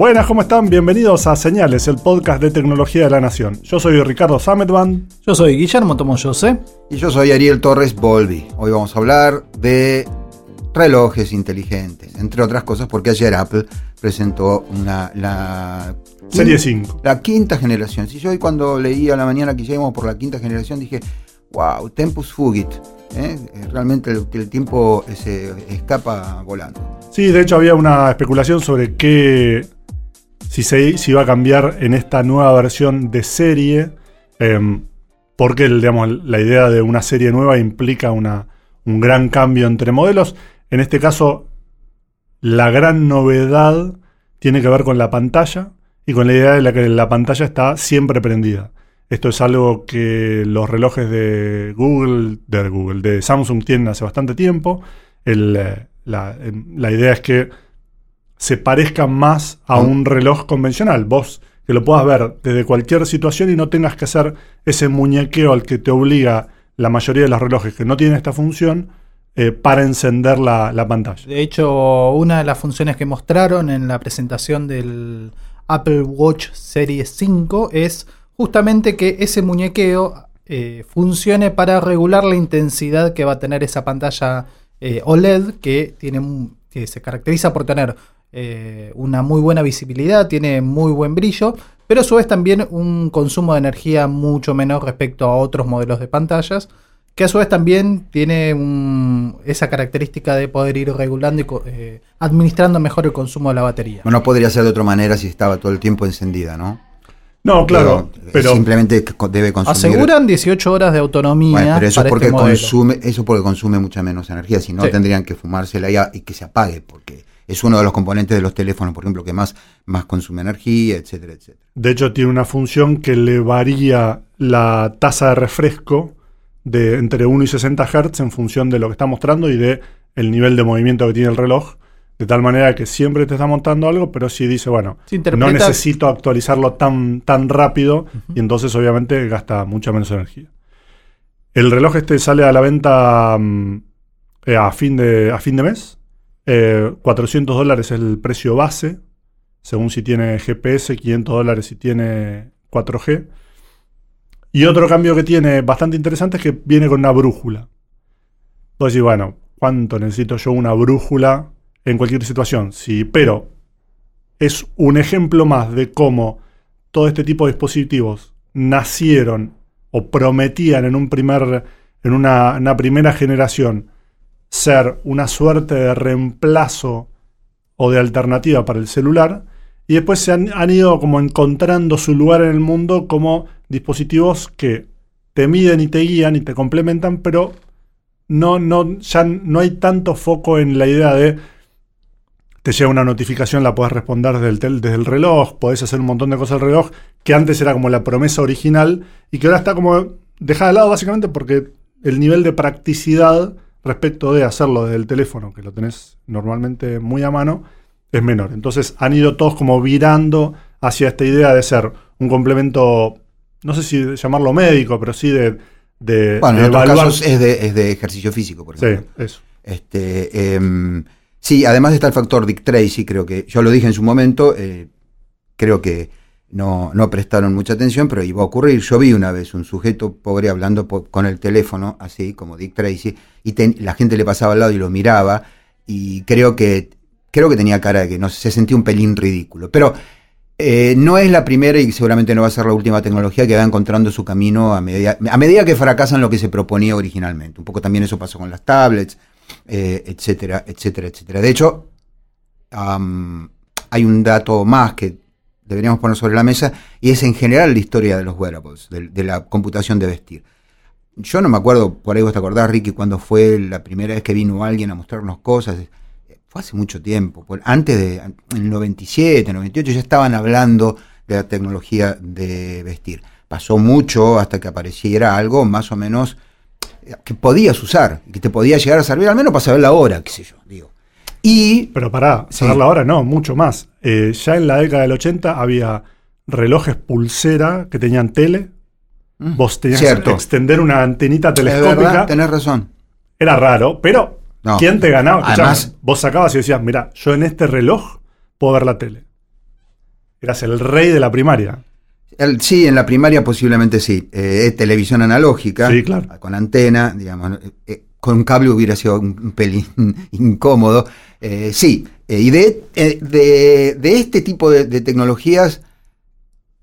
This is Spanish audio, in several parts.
Buenas, ¿cómo están? Bienvenidos a Señales, el podcast de tecnología de la Nación. Yo soy Ricardo Sametban. Yo soy Guillermo Tomoyose. Y yo soy Ariel Torres Bolvi. Hoy vamos a hablar de relojes inteligentes, entre otras cosas porque ayer Apple presentó una, la Serie 5. La quinta generación. Si yo hoy cuando leí a la mañana que llegamos por la quinta generación dije, wow, Tempus Fugit. ¿eh? Realmente el, el tiempo se escapa volando. Sí, de hecho había una especulación sobre qué si se iba a cambiar en esta nueva versión de serie, em, porque la idea de una serie nueva implica una, un gran cambio entre modelos. En este caso, la gran novedad tiene que ver con la pantalla y con la idea de la que la pantalla está siempre prendida. Esto es algo que los relojes de Google, de Google, de Samsung tienen hace bastante tiempo. Eh, em, la idea es que se parezca más a un reloj convencional. Vos que lo puedas ver desde cualquier situación y no tengas que hacer ese muñequeo al que te obliga la mayoría de los relojes que no tienen esta función eh, para encender la, pantalla. De hecho, una de las funciones que mostraron en la presentación del Apple Watch Series 5 es justamente que ese muñequeo eh, funcione para regular la intensidad que va a tener esa pantalla eh, OLED que, tiene, que se caracteriza por tener eh, una muy buena visibilidad, tiene muy buen brillo, pero a su vez también un consumo de energía mucho menor respecto a otros modelos de pantallas, que a su vez también tiene esa característica de poder ir regulando y eh, administrando mejor el consumo de la batería. No podría ser de otra manera si estaba todo el tiempo encendida, ¿no? No, claro, pero, simplemente debe consumir. Aseguran 18 horas de autonomía. pero eso es porque este consume, eso porque consume mucha menos energía, si no tendrían que fumársela y que se apague, porque es uno de los componentes de los teléfonos, por ejemplo, que más, más consume energía, etcétera, etcétera. De hecho, tiene una función que le varía la tasa de refresco de entre 1 y 60 Hz en función de lo que está mostrando y de el nivel de movimiento que tiene el reloj. De tal manera que siempre te está montando algo, pero si dice, bueno, no necesito actualizarlo tan, tan rápido y entonces obviamente gasta mucha menos energía. El reloj este sale a la venta mm, eh, a, fin de, a fin de mes 400 eh, dólares es el precio base, según si tiene GPS, 500 dólares si tiene 4G. Y otro cambio que tiene bastante interesante es que viene con una brújula. Decir, bueno, ¿cuánto necesito yo una brújula en cualquier situación? Sí, pero es un ejemplo más de cómo todo este tipo de dispositivos nacieron o prometían en, un primer, en una primera generación ser una suerte de reemplazo o de alternativa para el celular, y después se han, ido como encontrando su lugar en el mundo como dispositivos que te miden y te guían y te complementan, pero no, no, ya no hay tanto foco en la idea de te llega una notificación, la puedes responder desde el, desde el reloj, podés hacer un montón de cosas al reloj, que antes era como la promesa original y que ahora está como dejada de lado básicamente porque el nivel de practicidad respecto de hacerlo desde el teléfono, que lo tenés normalmente muy a mano, es menor. Entonces han ido todos como virando hacia esta idea de ser un complemento, no sé si llamarlo médico, pero sí de... de bueno, en otros casos es de, ejercicio físico, por ejemplo. Sí, eso. Este, em, sí, además está el factor Dick Tracy, creo que, yo lo dije en su momento, eh, creo que no, no prestaron mucha atención, pero iba a ocurrir. Yo vi una vez un sujeto pobre hablando con el teléfono, así como Dick Tracy, y la gente le pasaba al lado y lo miraba, y creo que, creo que tenía cara de que no se sentía un pelín ridículo. Pero eh, no es la primera y seguramente no va a ser la última tecnología que va encontrando su camino a medida, a medida que fracasan lo que se proponía originalmente. Un poco también eso pasó con las tablets, eh, etcétera, etcétera, etcétera. De hecho, hay un dato más que deberíamos poner sobre la mesa, y es en general la historia de los wearables, de, la computación de vestir. Yo no me acuerdo, por ahí vos te acordás, Ricky, cuando fue la primera vez que vino alguien a mostrarnos cosas. Fue hace mucho tiempo, antes de, en el 97, 98 ya estaban hablando de la tecnología de vestir. Pasó mucho hasta que apareciera algo más o menos que podías usar, que te podía llegar a servir al menos para saber la hora, qué sé yo, digo. Y Pero pará, Sí. saberla ahora no, mucho más. Eh, ya en la década del 80 había relojes pulsera que tenían tele. Mm, Vos tenías Cierto. que extender una antenita es telescópica. verdad, tenés razón. Era raro, pero No. ¿quién te ganaba? Escuchame, Además- vos sacabas y decías, mira, yo en este reloj puedo ver la tele. Eras el rey de la primaria. El- sí, en la primaria posiblemente sí. Eh, televisión analógica, Sí, claro. con antena, digamos. eh, con un cable hubiera sido un, pelín incómodo. Eh, sí, eh, y de, eh, de, de este tipo de, de tecnologías,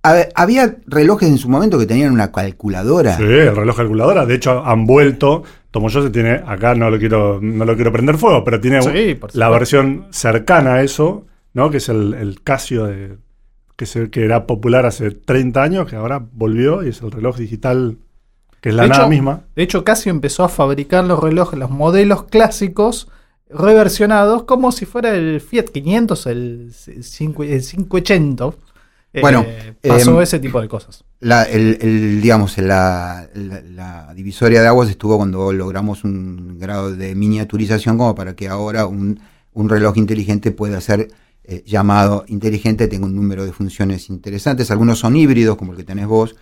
ha- había relojes en su momento que tenían una calculadora. Sí, el reloj calculadora. De hecho, han vuelto. Tomoyo tiene, acá no lo quiero, no lo quiero prender fuego, pero tiene Sí, la versión cercana a eso, ¿no? Que es el, el Casio de, que, se- que era popular hace 30 años, que ahora volvió y es el reloj digital, que es la De nada hecho, misma. De hecho, Casio empezó a fabricar los relojes, los modelos clásicos, reversionados, como si fuera el Fiat 500, el, cinco- el 580. Eh, Bueno, pasó em, ese tipo de cosas. La, el, el, digamos, la, la- la divisoria de aguas estuvo cuando logramos un grado de miniaturización como para que ahora un, un reloj inteligente pueda ser eh, llamado inteligente, tenga un número de funciones interesantes. Algunos son híbridos, como el que tenés vos.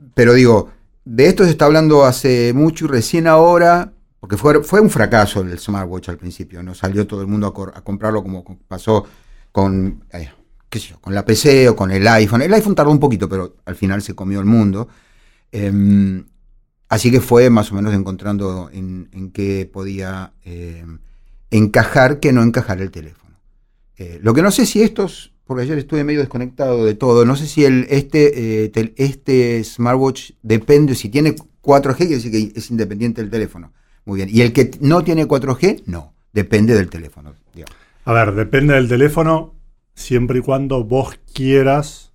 Eh, pero digo, de esto se está hablando hace mucho y recién ahora, porque fue, fue un fracaso el smartwatch al principio, no salió todo el mundo a, comprarlo como pasó con, eh, con la PC o con el iPhone. El iPhone tardó un poquito, pero al final se comió el mundo. Em, así que fue más o menos encontrando en, qué podía em, encajar que no encajar el teléfono. Eh, lo que no sé si estos, porque ayer estuve medio desconectado de todo, no sé si el, este, eh, tel- este smartwatch depende, si tiene 4G, quiere decir que es independiente del teléfono. Muy bien. Y el que no tiene 4G, no, depende del teléfono. digamos. A ver, depende del teléfono, siempre y cuando vos quieras.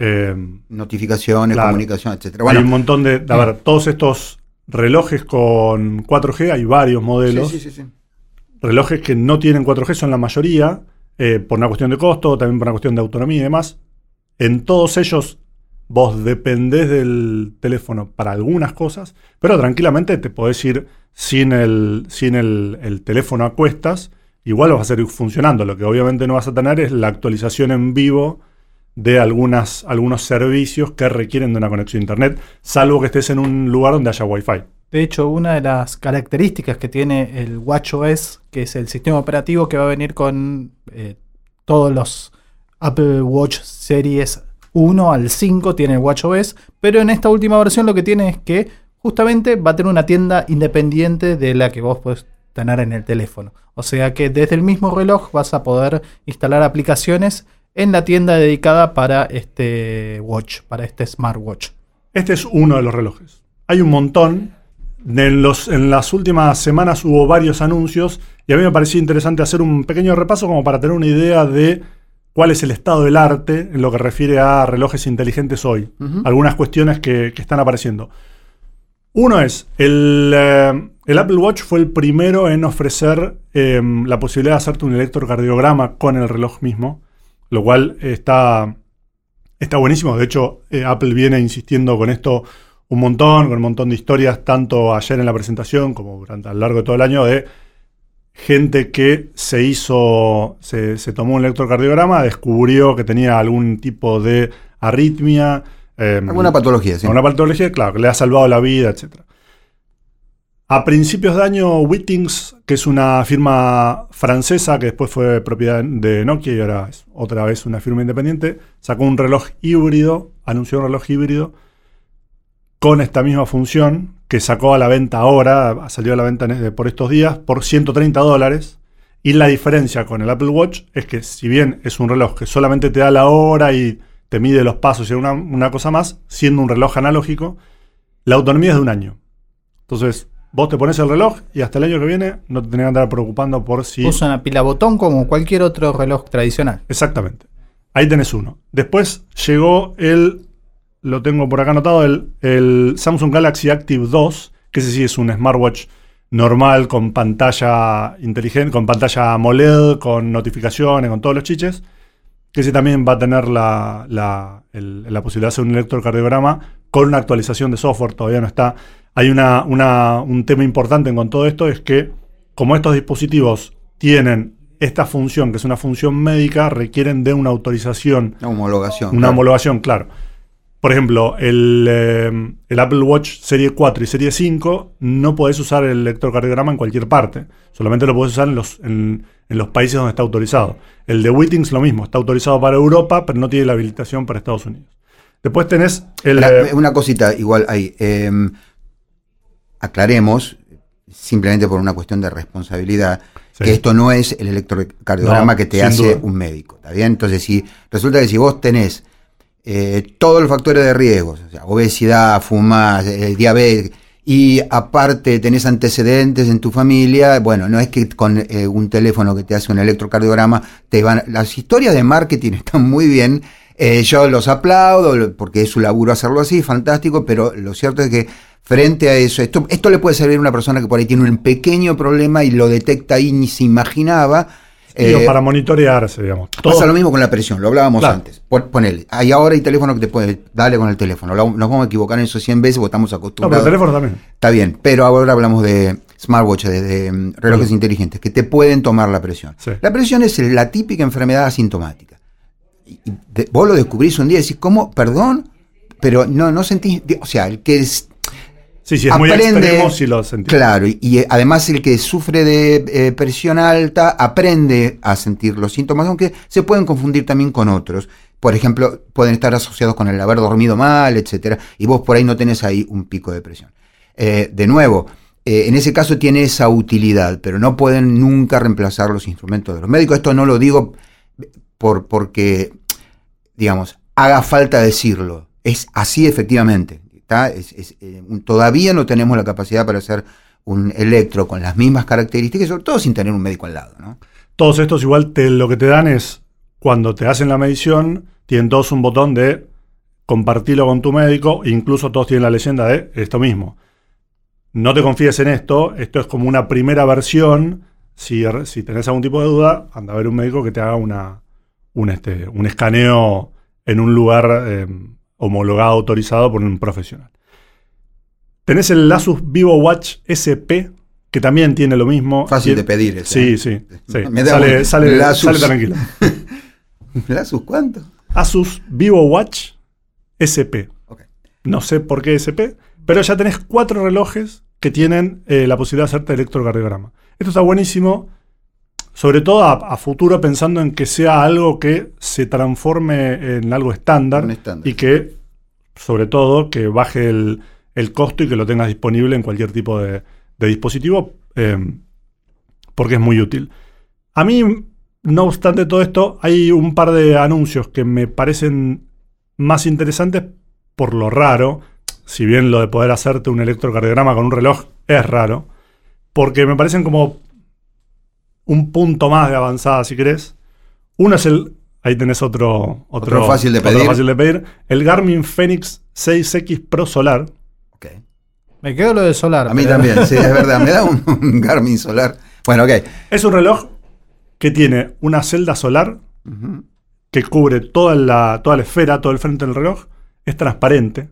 eh, Notificaciones, Claro. comunicación, etcétera. hay un montón de. A ver, todos estos relojes con 4G, hay varios modelos. sí, sí, sí, sí. relojes que no tienen 4G son la mayoría, eh, por una cuestión de costo, también por una cuestión de autonomía y demás. En todos ellos vos dependés del teléfono para algunas cosas, pero tranquilamente te podés ir sin el, sin el, el teléfono a cuestas, igual vas a seguir funcionando. Lo que obviamente no vas a tener es la actualización en vivo de algunos servicios que requieren de una conexión a internet, salvo que estés en un lugar donde haya wifi. De hecho, una de las características que tiene el WatchOS, que es el sistema operativo que va a venir con eh, todos los Apple Watch Series 1 al 5, tiene el WatchOS, pero en esta última versión lo que tiene es que justamente va a tener una tienda independiente de la que vos podés tener en el teléfono. O sea que desde el mismo reloj vas a poder instalar aplicaciones en la tienda dedicada para este watch, para este smartwatch. Este es uno de los relojes. Hay un montón. En, los, en las últimas semanas hubo varios anuncios y a mí me pareció interesante hacer un pequeño repaso como para tener una idea de cuál es el estado del arte en lo que refiere a relojes inteligentes hoy. Algunas cuestiones que, que están apareciendo. Uno es, el, eh, el Apple Watch fue el primero en ofrecer eh, la posibilidad de hacerte un electrocardiograma con el reloj mismo, lo cual está, está buenísimo. De hecho, eh, Apple viene insistiendo con esto un montón, con un montón de historias, tanto ayer en la presentación como durante a lo largo de todo el año, de gente que se hizo, se, se tomó un electrocardiograma, descubrió que tenía algún tipo de arritmia. eh, Alguna patología, sí. una patología, claro, que le ha salvado la vida, etc. A principios de año, Wittings, que es una firma francesa que después fue propiedad de Nokia y ahora es otra vez una firma independiente, sacó un reloj híbrido, anunció un reloj híbrido con esta misma función que sacó a la venta ahora, salió a la venta en- por estos días, por 130 dólares. Y la diferencia con el Apple Watch es que si bien es un reloj que solamente te da la hora y te mide los pasos y una, una cosa más, siendo un reloj analógico, la autonomía es de un año. Entonces, vos te pones el reloj y hasta el año que viene no te tenés que andar preocupando por si... Usa una pila botón como cualquier otro reloj tradicional. Exactamente. Ahí tenés uno. Después llegó el, lo tengo por acá anotado, el, el Samsung Galaxy Active 2, que ese sí es un smartwatch normal con pantalla inteligente, con pantalla AMOLED, con notificaciones, con todos los chiches. Que ese también va a tener la, la, el- la posibilidad de hacer un electrocardiograma con una actualización de software, todavía no está. Hay una, una- un tema importante con todo esto, es que como estos dispositivos tienen esta función, que es una función médica, requieren de una autorización Una homologación. una claro. homologación, claro. Por ejemplo, el, eh, el Apple Watch Serie 4 y Serie 5 no podés usar el electrocardiograma en cualquier parte. Solamente lo podés usar en los, en, en los países donde está autorizado. El de Wittings lo mismo, está autorizado para Europa, pero no tiene la habilitación para Estados Unidos. Después tenés el... Ahora, eh, una cosita igual ahí. eh, aclaremos, simplemente por una cuestión de responsabilidad, Sí. que esto no es el electrocardiograma No, que te hace duda. un médico. ¿Está bien? Entonces, si resulta que si vos tenés eh, todos los factores de riesgo, o sea, obesidad, fumás, eh, diabetes, y aparte tenés antecedentes en tu familia, bueno, no es que con eh, un teléfono que te hace un electrocardiograma te van... Las historias de marketing están muy bien, eh, yo los aplaudo porque es su laburo hacerlo así, fantástico, pero lo cierto es que frente a eso, esto, esto le puede servir a una persona que por ahí tiene un pequeño problema y lo detecta y ni se imaginaba. eh, para monitorearse, digamos. Pasa lo mismo con la presión, lo hablábamos Claro. antes. Pon- Ponele, hay ahora hay teléfono que te puede, dale con el teléfono. Nos vamos a equivocar en eso 100 veces porque estamos no, pero acostumbrados. el teléfono también. Está bien, pero ahora hablamos de smartwatches, de, de, relojes Sí. inteligentes, que te pueden tomar la presión. Sí. La presión es la típica enfermedad asintomática. Y- de- vos lo descubrís un día y decís, ¿cómo? Perdón, pero no, no sentís, o sea, el que es, Sí, sí, es muy Aprende- extremo si lo sentís. Claro, y, y, eh, además el que sufre de eh, presión alta aprende a sentir los síntomas, aunque se pueden confundir también con otros. Por ejemplo, pueden estar asociados con el haber dormido mal, etcétera, y vos por ahí no tenés ahí un pico de presión. Eh, de nuevo, eh, en ese caso tiene esa utilidad, pero no pueden nunca reemplazar los instrumentos de los médicos. Esto no lo digo por, porque, digamos, haga falta decirlo. Es así efectivamente. ¿está? Es- eh, todavía no tenemos la capacidad para hacer un electro con las mismas características, sobre todo sin tener un médico al lado. ¿no? Todos estos igual te, lo que te dan es, cuando te hacen la medición, tienen todos un botón de compartirlo con tu médico, e incluso todos tienen la leyenda de esto mismo. No te confíes en esto, esto es como una primera versión, si, si tenés algún tipo de duda, anda a ver un médico que te haga una, un, este, un escaneo en un lugar eh, homologado, autorizado por un profesional. Tenés el Asus Vivo Watch SP, que también tiene lo mismo. Fácil de pedir. ese, Sí, ¿eh? sí. sí. Me da Sale, un- sale, el Asus. sale tranquilo. ¿El Asus cuánto? Asus Vivo Watch SP. No sé por qué SP, pero ya tenés cuatro relojes que tienen eh, la posibilidad de hacerte electrocardiograma. Esto está buenísimo, sobre todo a, a futuro pensando en que sea algo que se transforme en algo estándar. y que, sobre todo, que baje el, el costo y que lo tengas disponible en cualquier tipo de, de dispositivo, eh, porque es muy útil. A mí, no obstante todo esto, hay un par de anuncios que me parecen más interesantes por lo raro, si bien lo de poder hacerte un electrocardiograma con un reloj es raro, porque me parecen como un punto más de avanzada, si querés. Uno es el. Ahí tenés otro. Otro, Otro fácil de otro pedir. fácil de pedir. El Garmin Fenix 6X Pro Solar. Ok. Me quedo lo de solar. A mí pero- también, sí, es verdad. Me da un, un Garmin solar. Bueno, ok. Es un reloj que tiene una celda solar que cubre toda la, toda la esfera, todo el frente del reloj, es transparente.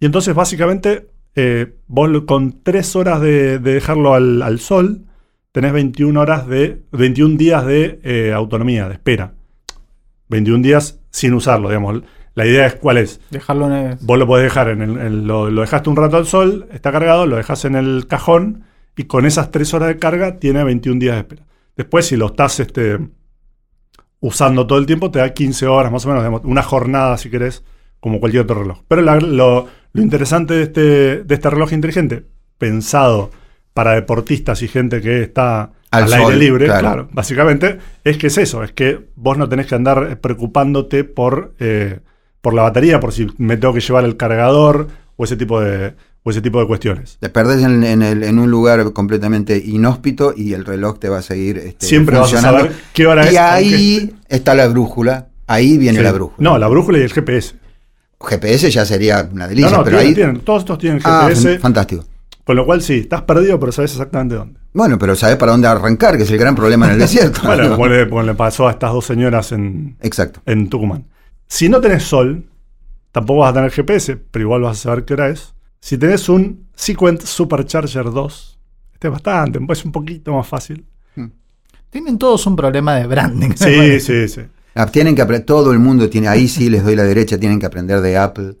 Y entonces básicamente eh, vos con 3 horas de, de dejarlo al, al sol, tenés 21 horas de 21 días de eh, autonomía, de espera. 21 días sin usarlo, digamos. La idea es cuál es. Dejarlo en el- Vos lo podés dejar en el, en lo, lo dejaste un rato al sol, está cargado, lo dejas en el cajón y con esas 3 horas de carga tiene 21 días de espera. Después, si lo estás este, usando todo el tiempo, te da 15 horas más o menos, digamos, una jornada si querés, como cualquier otro reloj. Pero la- lo, lo interesante de este, de este reloj inteligente, pensado para deportistas y gente que está Al al, sol, aire libre, claro. claro. básicamente, es que es eso, es que vos no tenés que andar preocupándote por, eh, por la batería, por si me tengo que llevar el cargador o ese tipo de, o ese tipo de cuestiones. Te perdés en, en el- en un lugar completamente inhóspito y el reloj te va a seguir este, Siempre vas a funcionando. saber qué hora es. Y aunque- ahí está la brújula. Ahí viene Sí. la brújula. No, la brújula y el GPS. GPS ya sería una No, delicia, no, pero tienen- ahí. tienen- todos estos tienen Ah, GPS, fan- fantástico. Con lo cual sí, estás perdido, pero sabes exactamente dónde. Bueno, pero sabes para dónde arrancar, que es el gran problema en el desierto. Bueno, como le, como le pasó a estas dos señoras en, Exacto. en Tucumán. Si no tenés sol, tampoco vas a tener GPS, pero igual vas a saber qué hora es. Si tenés un Sequent Supercharger 2, este es bastante, es un poquito más fácil. Tienen todos un problema de branding. Sí, sí, sí. Ah, tienen que aprender, todo el mundo tiene, ahí sí les doy la derecha, tienen que aprender de Apple,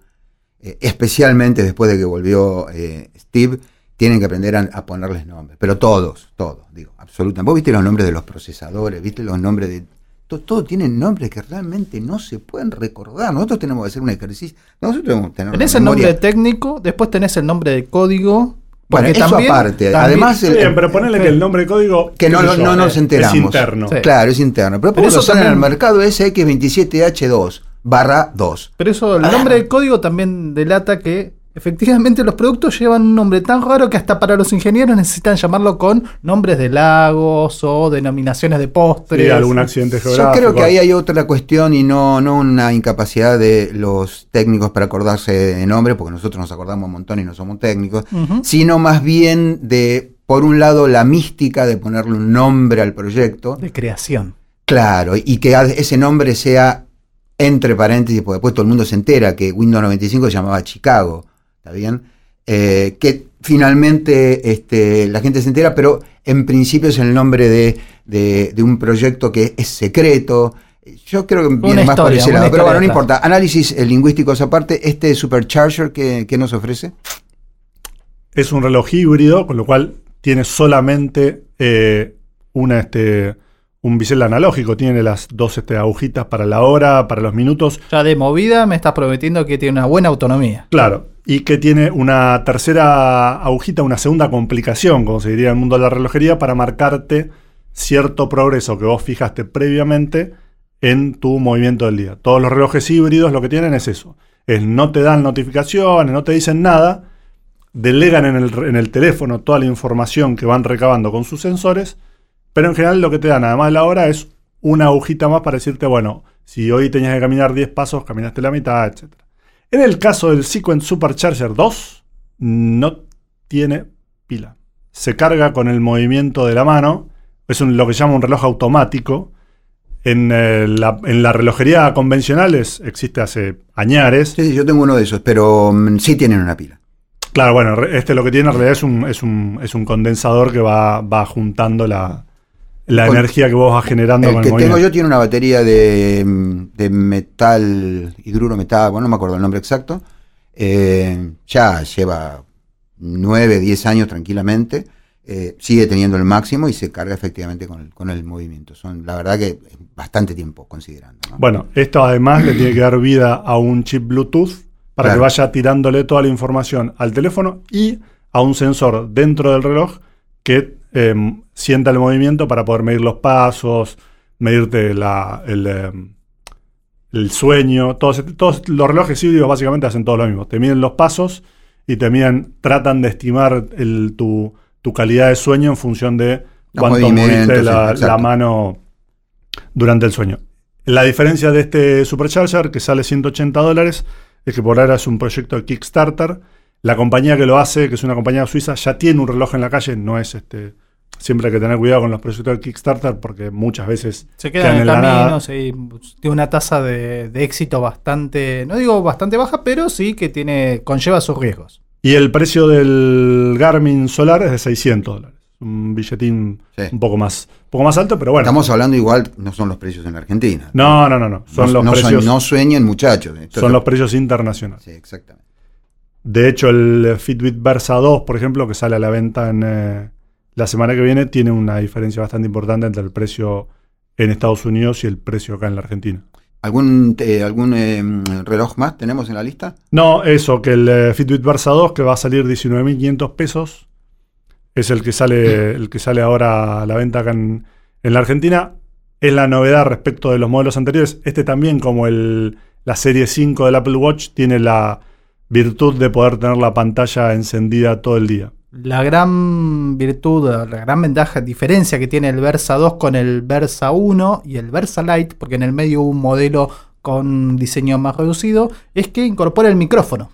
eh, especialmente después de que volvió eh, Steve, tienen que aprender a, a ponerles nombres, pero todos, todos, digo, absolutamente. Vos viste los nombres de los procesadores, viste los nombres de... to- Todo, tienen nombres que realmente no se pueden recordar. Nosotros tenemos que hacer un ejercicio. Nosotros tenemos que tener Tenés el nombre técnico, después tenés el nombre de código. Bueno, eso también- aparte. también- Además, el- Bien, pero ponele que el nombre de código. que no, qué no, sé yo, no nos es enteramos. interno. Sí. Claro, es interno. Pero, Pero eso sale en el mercado SX27H2 barra 2. Pero eso, el nombre de código también delata que efectivamente los productos llevan un nombre tan raro que hasta para los ingenieros necesitan llamarlo con nombres de lagos o denominaciones de postres. Sí, algún accidente Yo geográfico. creo que ahí hay otra cuestión y no, no una incapacidad de los técnicos para acordarse de nombre, porque nosotros nos acordamos un montón y no somos técnicos, sino más bien de, por un lado, la mística de ponerle un nombre al proyecto, de creación. claro, y que ese nombre sea entre paréntesis, porque después todo el mundo se entera que Windows 95 se llamaba Chicago, ¿está bien? Eh, que finalmente este, la gente se entera, pero en principio es el nombre de, de- de un proyecto que es secreto. Yo creo que viene más por historia, ese una lado, pero bueno, no importa. Análisis eh, lingüísticos aparte, este Supercharger que, que nos ofrece. Es un reloj híbrido, con lo cual tiene solamente eh, una, este, un bisel analógico. Tiene las dos este, agujitas para la hora, para los minutos. Ya de movida me estás prometiendo que tiene una buena autonomía. Claro. Y que tiene una tercera agujita, una segunda complicación, como se diría en el mundo de la relojería, para marcarte cierto progreso que vos fijaste previamente en tu movimiento del día. Todos los relojes híbridos lo que tienen es eso. Es no te dan notificaciones, no te dicen nada, delegan en el, en el teléfono toda la información que van recabando con sus sensores, pero en general lo que te dan, además de la hora, es una agujita más para decirte, bueno, si hoy tenías que caminar 10 pasos, caminaste la mitad, etc. En el caso del Sequent Supercharger 2, no tiene pila. Se carga con el movimiento de la mano, es un- lo que se llama un reloj automático. En, eh, la, en la relojería convencional es- existe hace añares. Sí, sí, yo tengo uno de esos, pero mm, sí tienen una pila. Claro, bueno, este lo que tiene en realidad es un, es un, es un condensador que va, va juntando la, la Con- energía que vos vas generando El con que el tengo movimiento. yo tiene una batería de, de metal, hidruro metal, bueno, no me acuerdo el nombre exacto. Eh, ya lleva 9, 10 años tranquilamente. eh, sigue teniendo el máximo y se carga efectivamente con el, con el movimiento. Son, la verdad que bastante tiempo considerando. ¿no? Bueno, esto además le tiene que dar vida a un chip Bluetooth para Claro. que vaya tirándole toda la información al teléfono y a un sensor dentro del reloj que eh, sienta el movimiento para poder medir los pasos, medirte la- el, eh, el sueño. Todos, todos los relojes híbridos básicamente hacen todo lo mismo. Te miden los pasos y te miden, tratan de estimar el- tu, tu calidad de sueño en función de cuánto moviste sí, la, la mano durante el sueño. La diferencia de este Supercharger, que sale 180 dólares, es que por ahora es un proyecto de Kickstarter. La compañía que lo hace, que es una compañía suiza, ya tiene un reloj en la calle, no es este. Siempre hay que tener cuidado con los proyectos de Kickstarter porque muchas veces Se queda en el camino, nada. sí, tiene una tasa de, de éxito bastante, no digo bastante baja, pero sí que tiene conlleva sus riesgos. Y el precio del Garmin Solar es de 600 dólares. Un billetín Sí. un poco más, un poco más alto, pero bueno. Estamos hablando igual, no son los precios en la Argentina. no, no, no, no. Son no, los no precios. no sueñen, muchachos. Esto son los precios internacionales. Sí, exactamente. De hecho, el Fitbit Versa 2, por ejemplo, que sale a la venta en eh, la semana que viene, tiene una diferencia bastante importante entre el precio en Estados Unidos y el precio acá en la Argentina. ¿Algún, eh, algún eh, reloj más tenemos en la lista? No, eso, que el eh, Fitbit Versa 2, que va a salir 19.500 pesos, es el que sale, el que sale ahora a la venta acá en, en la Argentina. Es la novedad respecto de los modelos anteriores. Este también, como el, la serie 5 del Apple Watch, tiene la virtud de poder tener la pantalla encendida todo el día. La gran virtud, la gran ventaja, diferencia que tiene el Versa 2 con el Versa 1 y el Versa Lite, porque en el medio hubo un modelo con diseño más reducido, es que incorpora el micrófono.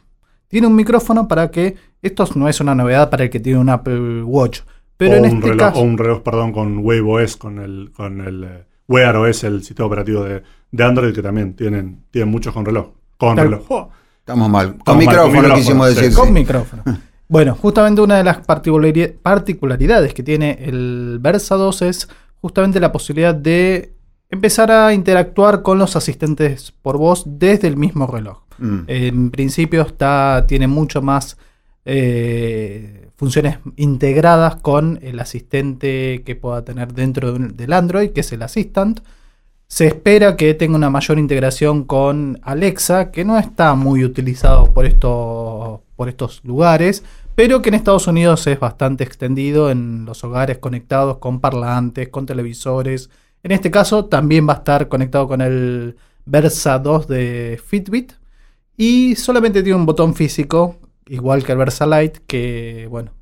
Tiene un micrófono para que, esto no es una novedad para el que tiene un Apple Watch, pero o, en un este reloj, caso... o un reloj, perdón, con Wave OS, con el, con el eh, Wear OS, el sistema operativo de, de Android, que también tienen, tienen muchos con reloj. Con reloj. Estamos mal. Con Estamos mal, con micrófono micrófono, quisimos sí, decir. Con sí. micrófono. Bueno, justamente una de las particulari- particularidades que tiene el Versa 2 es justamente la posibilidad de empezar a interactuar con los asistentes por voz desde el mismo reloj. Mm. En principio está, tiene mucho más eh, funciones integradas con el asistente que pueda tener dentro del Android, que es el Assistant. Se espera que tenga una mayor integración con Alexa, que no está muy utilizado por estos, por estos lugares, pero que en Estados Unidos es bastante extendido en los hogares conectados con parlantes, con televisores. En este caso también va a estar conectado con el Versa 2 de Fitbit y solamente tiene un botón físico, igual que el Versa Lite, que bueno,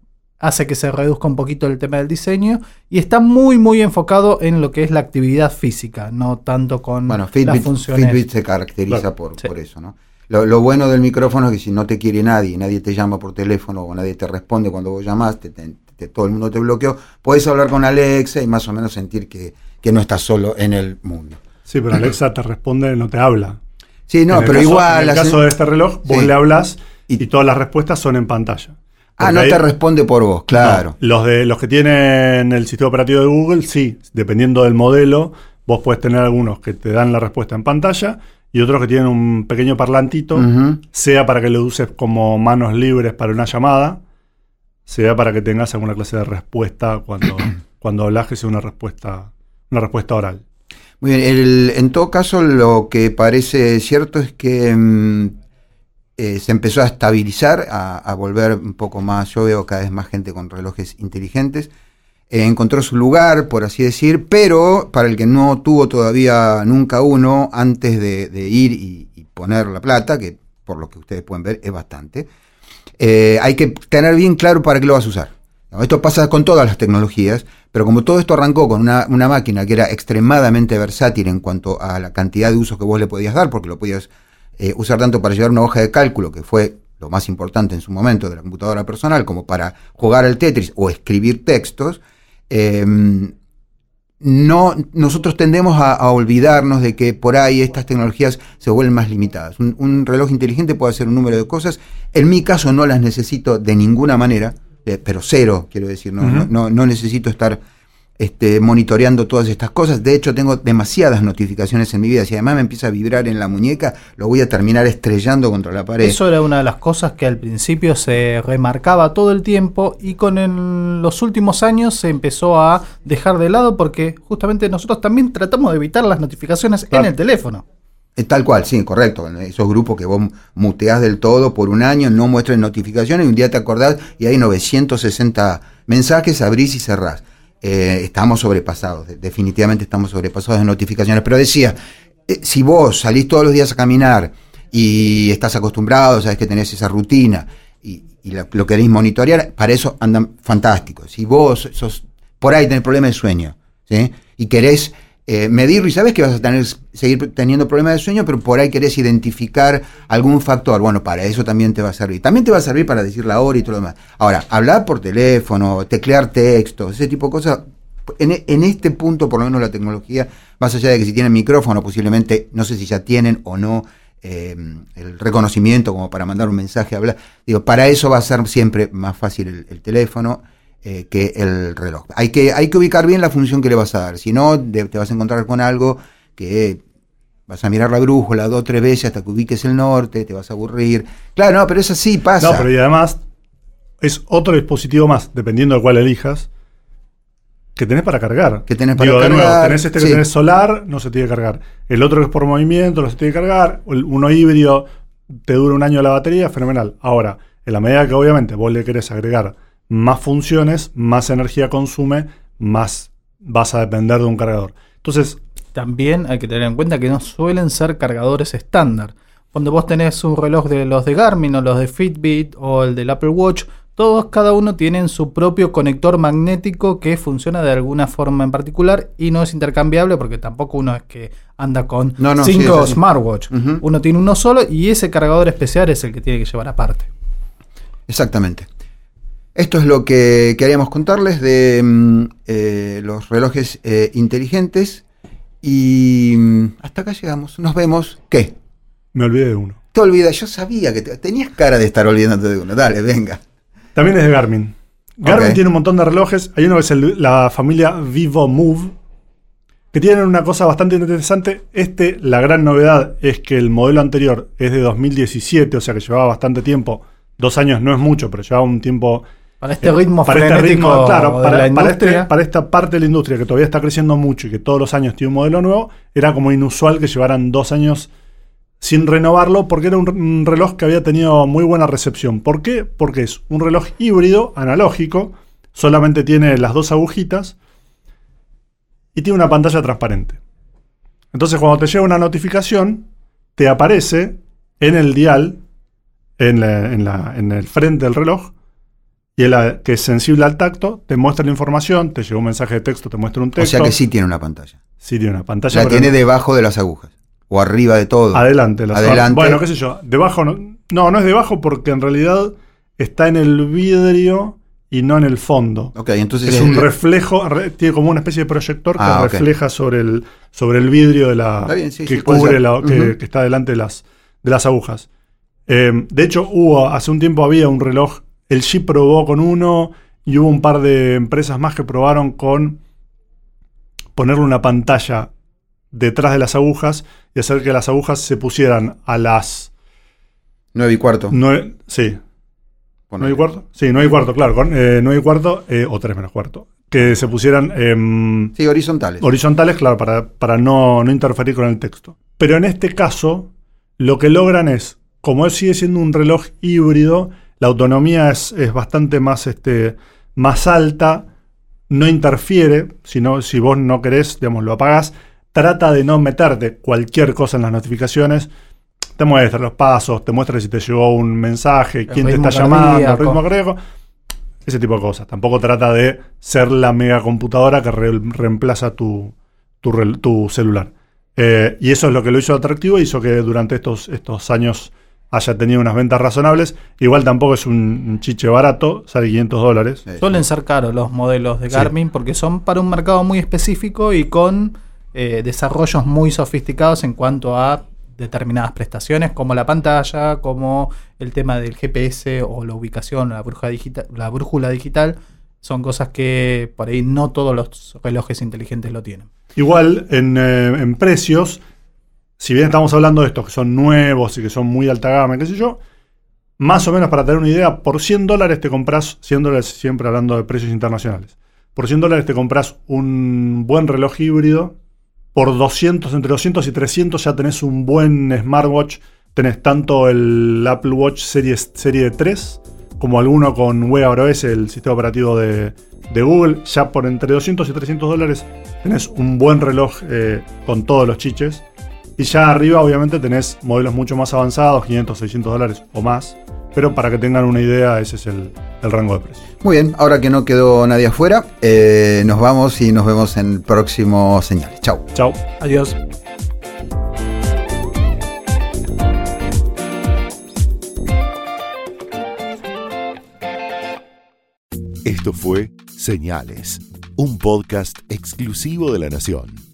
hace que se reduzca un poquito el tema del diseño y está muy muy enfocado en lo que es la actividad física, no tanto con Bueno, las Fitbit, funciones. Fitbit se caracteriza Claro. por, Sí. por eso, ¿no? Lo, lo bueno del micrófono es que si no te quiere nadie, nadie te llama por teléfono o nadie te responde cuando vos llamaste, te- te- todo el mundo te bloqueó, puedes hablar con Alexa y más o menos sentir que, que no estás solo en el mundo. Sí, pero Alexa te responde, no te habla. Sí, no, En el pero caso- igual... En el caso de este reloj, vos Sí. le hablas y, Y- todas las respuestas son en pantalla. Ah, no te responde por vos, claro. No, los, de, los que tienen el sistema operativo de Google, sí, dependiendo del modelo, vos puedes tener algunos que te dan la respuesta en pantalla y otros que tienen un pequeño parlantito, sea para que lo uses como manos libres para una llamada, sea para que tengas alguna clase de respuesta cuando, cuando hablas, que sea una respuesta, una respuesta oral. Muy bien, el- en todo caso lo que parece cierto es que mm, eh, se empezó a estabilizar, a, volver un poco más, yo veo cada vez más gente con relojes inteligentes, Eh, encontró su lugar, por así decir, pero para el que no tuvo todavía nunca uno, antes de, ir y, poner la plata, que por lo que ustedes pueden ver es bastante, eh, hay que tener bien claro para qué lo vas a usar. Esto pasa con todas las tecnologías, pero como todo esto arrancó con una, una máquina que era extremadamente versátil en cuanto a la cantidad de usos que vos le podías dar, porque lo podías eh, usar tanto para llevar una hoja de cálculo, que fue lo más importante en su momento de la computadora personal, como para jugar al Tetris o escribir textos, eh, no, nosotros tendemos a, a olvidarnos de que por ahí estas tecnologías se vuelven más limitadas. Un, un reloj inteligente puede hacer un número de cosas. En mi caso no las necesito de ninguna manera, eh, pero cero, quiero decir, no, no- no necesito estar este, monitoreando todas estas cosas. De hecho, tengo demasiadas notificaciones en mi vida. Si además me empieza a vibrar en la muñeca, lo voy a terminar estrellando contra la pared. Eso era una de las cosas que al principio se remarcaba todo el tiempo y con el- los últimos años se empezó a dejar de lado porque justamente nosotros también tratamos de evitar las notificaciones Claro. en el teléfono. Eh, Tal cual, sí, correcto. Esos grupos que vos muteás del todo por un año, no muestran notificaciones y un día te acordás y hay 960 mensajes, abrís y cerrás. Eh, estamos sobrepasados, de- definitivamente estamos sobrepasados de notificaciones. Pero decía, eh, si vos salís todos los días a caminar y estás acostumbrado, sabes que tenés esa rutina y, la- lo queréis monitorear, para eso andan fantásticos. Si vos sos, por ahí tenés problemas de sueño, ¿sí? Y querés eh, medirlo y sabes que vas a tener, seguir teniendo problemas de sueño, pero por ahí querés identificar algún factor. Bueno, para eso también te va a servir. También te va a servir para decir la hora y todo lo demás. Ahora, hablar por teléfono, teclear textos, ese tipo de cosas. En, en este punto, por lo menos la tecnología, más allá de que si tienen micrófono, posiblemente, no sé si ya tienen o no eh, el reconocimiento como para mandar un mensaje, hablar. Digo, para eso va a ser siempre más fácil el teléfono eh, que el reloj. Hay que, hay que ubicar bien la función que le vas a dar, si no de- te vas a encontrar con algo que vas a mirar la brújula dos o tres veces hasta que ubiques el norte, te vas a aburrir. Claro, no, pero eso sí pasa. No, pero y además es otro dispositivo más, dependiendo de cuál elijas, que tenés para cargar. Que tenés para Digo, de nuevo, cargar, tenés este que sí. tenés solar, no se tiene que cargar. El otro que es por movimiento, no se tiene que cargar. El- Uno híbrido te dura un año la batería, fenomenal. Ahora, en la medida que obviamente vos le querés agregar más funciones, más energía consume, más vas a depender de un cargador. Entonces, También hay que tener en cuenta que no suelen ser cargadores estándar. Cuando vos tenés un reloj de los de Garmin o los de Fitbit o el del Apple Watch, todos cada uno tienen su propio conector magnético que funciona de alguna forma en particular y no es intercambiable porque tampoco uno es que anda con No, no, sí, cinco así. smartwatch. Uno tiene uno solo y ese cargador especial es el que tiene que llevar aparte. Exactamente. Esto es lo que queríamos contarles de mm, eh, los relojes eh, inteligentes. Y mm, hasta acá llegamos. Nos vemos. ¿Qué? me olvidé de uno. te olvidas. Yo sabía que te- tenías cara de estar olvidándote de uno. Dale, venga. También es de Garmin. Garmin tiene un montón de relojes. Hay uno que es el- la familia Vivo Move, que tienen una cosa bastante interesante. Este, la gran novedad es que el modelo anterior es de 2017, o sea que llevaba bastante tiempo. Dos años no es mucho, pero llevaba un tiempo Para este ritmo para este ritmo, claro, de para, la para este- para esta parte de la industria que todavía está creciendo mucho y que todos los años tiene un modelo nuevo, era como inusual que llevaran dos años sin renovarlo porque era un, un reloj que había tenido muy buena recepción. ¿Por qué? Porque es un reloj híbrido, analógico, solamente tiene las dos agujitas y tiene una pantalla transparente. Entonces cuando te llega una notificación, te aparece en el dial, en, la- en la- en el frente del reloj, y el que es sensible al tacto, te muestra la información, te llega un mensaje de texto, te muestra un O texto. sea que sí tiene una pantalla. Sí tiene una pantalla. La tiene no- debajo de las agujas. O arriba de todo. Adelante. las- Adelante. Bueno, qué sé yo. Debajo no. No, no es debajo porque en realidad está en el vidrio y no en el fondo. Ok, entonces Es un reflejo, re- tiene como una especie de proyector que Ah, refleja sobre el, sobre el vidrio de la bien, sí, que sí, cubre la, que, Ujú. que está delante de las, de las agujas. Eh, de hecho, hubo, hace un tiempo había un reloj, el G probó con uno y hubo un par de empresas más que probaron con ponerle una pantalla detrás de las agujas y hacer que las agujas se pusieran a las 9 y cuarto. sí, Ponele. ¿9 y cuarto? Sí, 9 y cuarto, claro, con, eh, 9 y cuarto eh, o 3 menos cuarto. Que se pusieran em, Sí, horizontales. horizontales, claro, para, para no, no interferir con el texto. Pero en este caso, lo que logran es, como sigue siendo un reloj híbrido, la autonomía es, es bastante más, este, más alta, no interfiere, sino si vos no querés, digamos, lo apagás, trata de no meterte cualquier cosa en las notificaciones. Te muestra los pasos, te muestra si te llegó un mensaje, quién te está llamando, el ritmo cardíaco. Ese tipo de cosas. Tampoco trata de ser la mega computadora que re- reemplaza tu, tu, celular. Eh, y eso es lo que lo hizo atractivo y hizo que durante estos, estos años haya tenido unas ventas razonables. Igual tampoco es un, chiche barato, sale 500 dólares. Suelen ser caros los modelos de Sí. Garmin porque son para un mercado muy específico y con eh, desarrollos muy sofisticados en cuanto a determinadas prestaciones como la pantalla, como el tema del GPS o la ubicación, la brújula digital, la brújula digital. Son cosas que por ahí no todos los relojes inteligentes lo tienen. Igual en, eh, en precios, si bien estamos hablando de estos que son nuevos y que son muy alta gama, qué sé yo, más o menos para tener una idea, por 100 dólares te compras, 100 dólares siempre hablando de precios internacionales, por 100 dólares te compras un buen reloj híbrido, por 200, entre 200 y 300 ya tenés un buen smartwatch, tenés tanto el Apple Watch serie, serie 3 como alguno con Wear OS, el sistema operativo de, de Google, ya por entre 200 y 300 dólares tenés un buen reloj eh, con todos los chiches. Y ya arriba, obviamente, tenés modelos mucho más avanzados, 500, 600 dólares o más. Pero para que tengan una idea, ese es el, el rango de precios. Muy bien, ahora que no quedó nadie afuera, eh, nos vamos y nos vemos en el próximo señales. Chao. Chao. Adiós. Esto fue Señales, un podcast exclusivo de La Nación.